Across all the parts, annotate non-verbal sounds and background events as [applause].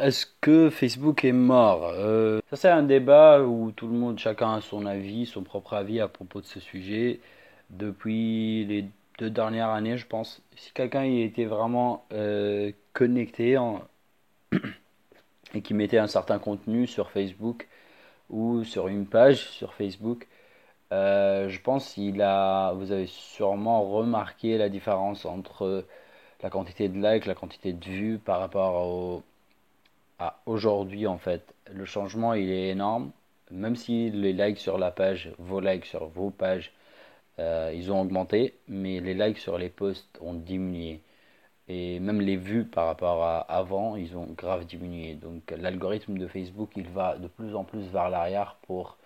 Est-ce que Facebook est mort? Euh, Ça, c'est un débat où tout le monde, chacun a son avis, son propre avis à propos de ce sujet. Depuis les deux dernières années, je pense, si quelqu'un y était vraiment euh, connecté [clears throat] et qui mettait un certain contenu sur Facebook ou sur une page sur Facebook, euh, je pense qu'il a, vous avez sûrement remarqué la différence entre la quantité de likes, la quantité de vues par rapport au, aujourd'hui en fait. Le changement il est énorme. Même si les likes sur la page, vos likes sur vos pages, euh, ils ont augmenté, mais les likes sur les posts ont diminué. Et même les vues par rapport à avant, ils ont grave diminué. Donc l'algorithme de Facebook, il va de plus en plus vers l'arrière pour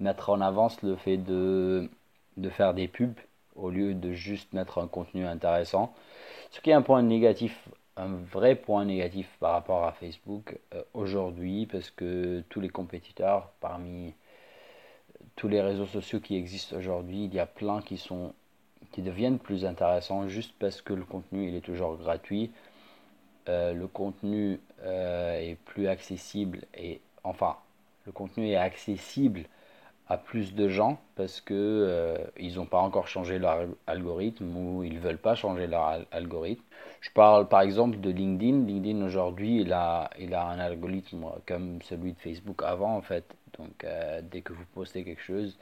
mettre en avance le fait de, de faire des pubs au lieu de juste mettre un contenu intéressant. Ce qui est un point négatif, un vrai point négatif par rapport à Facebook euh, aujourd'hui, parce que tous les compétiteurs, parmi tous les réseaux sociaux qui existent aujourd'hui, il y a plein qui sont qui deviennent plus intéressants juste parce que le contenu il est toujours gratuit. Euh, le contenu euh, est plus accessible et enfin le contenu est accessible à plus de gens parce que euh, ils n'ont pas encore changé leur algorithme ou ils veulent pas changer leur al- algorithme. Je parle par exemple de LinkedIn. LinkedIn aujourd'hui, il a, il a un algorithme comme celui de Facebook avant en fait. Donc euh, dès que vous postez quelque chose,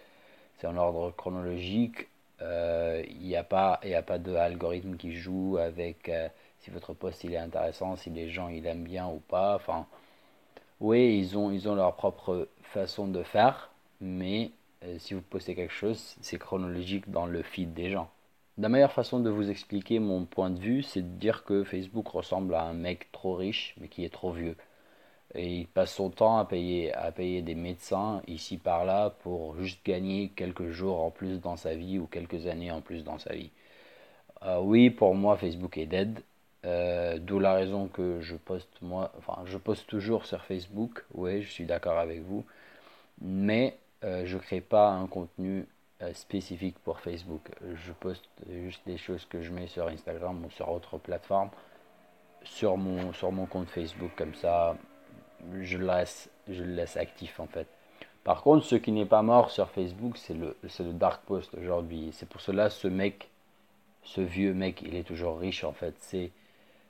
c'est en ordre chronologique. Euh, Il n'y a pas, a pas de algorithme qui joue avec euh, si votre post il est intéressant, si les gens ils aiment bien ou pas. Enfin, oui, ils ont, ils ont leur propre façon de faire, mais euh, si vous postez quelque chose, c'est chronologique dans le feed des gens. La meilleure façon de vous expliquer mon point de vue, c'est de dire que Facebook ressemble à un mec trop riche, mais qui est trop vieux. Et il passe son temps à payer, à payer des médecins ici par là pour juste gagner quelques jours en plus dans sa vie ou quelques années en plus dans sa vie. Euh, oui, pour moi, Facebook est dead. Euh, d'où la raison que je poste moi, enfin, je poste toujours sur Facebook. Oui, je suis d'accord avec vous, mais euh, je crée pas un contenu euh, spécifique pour Facebook. Je poste juste des choses que je mets sur Instagram ou sur autre plateforme sur mon sur mon compte Facebook. Comme ça, je laisse je le laisse actif en fait. Par contre, ce qui n'est pas mort sur Facebook, c'est le le dark post aujourd'hui. C'est pour cela ce mec ce vieux mec, il est toujours riche en fait. C'est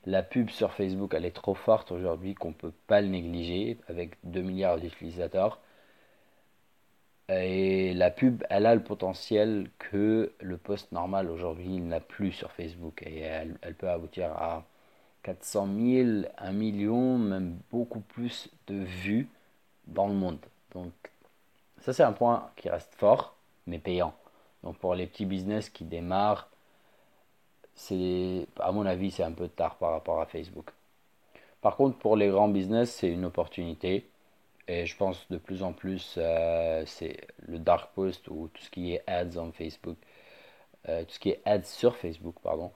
la pub sur Facebook, elle est trop forte aujourd'hui qu'on ne peut pas le négliger avec 2 milliards d'utilisateurs. Et la pub, elle a le potentiel que le post normal aujourd'hui, n'a plus sur Facebook. Et elle, elle peut aboutir à 400 000, 1 million, même beaucoup plus de vues dans le monde. Donc ça, c'est un point qui reste fort, mais payant. Donc pour les petits business qui démarrent, c'est, à mon avis, c'est un peu tard par rapport à Facebook. Par contre, pour les grands business, c'est une opportunité. Et je pense de plus en plus, euh, c'est le dark post ou tout ce qui est ads en Facebook, euh, tout ce qui est ads sur Facebook, pardon,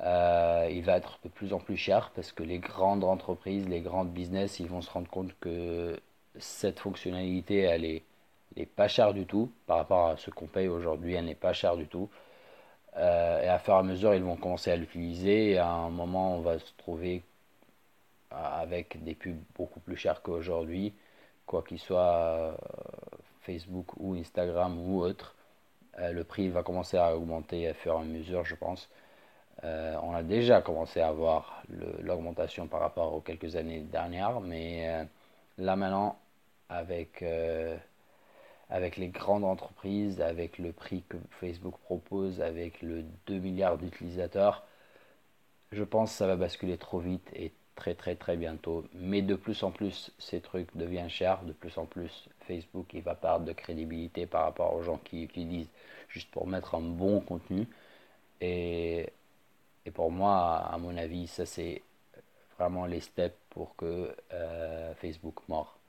euh, il va être de plus en plus cher parce que les grandes entreprises, les grandes business, ils vont se rendre compte que cette fonctionnalité, elle est, elle est pas chère du tout par rapport à ce qu'on paye aujourd'hui, elle n'est pas chère du tout. Et à fur et à mesure, ils vont commencer à l'utiliser et à un moment, on va se trouver avec des pubs beaucoup plus chères qu'aujourd'hui, quoi qu'il soit euh, Facebook ou Instagram ou autre. Euh, le prix va commencer à augmenter à fur et à mesure, je pense. Euh, on a déjà commencé à voir l'augmentation par rapport aux quelques années dernières, mais là maintenant, avec, avec les grandes entreprises, avec le prix que Facebook propose, avec le 2 milliards d'utilisateurs, je pense que ça va basculer trop vite et très très très bientôt. Mais de plus en plus, ces trucs deviennent chers. De plus en plus, Facebook il va perdre de crédibilité par rapport aux gens qui utilisent juste pour mettre un bon contenu. Et, pour moi, à mon avis, ça c'est vraiment les steps pour que euh, Facebook mord.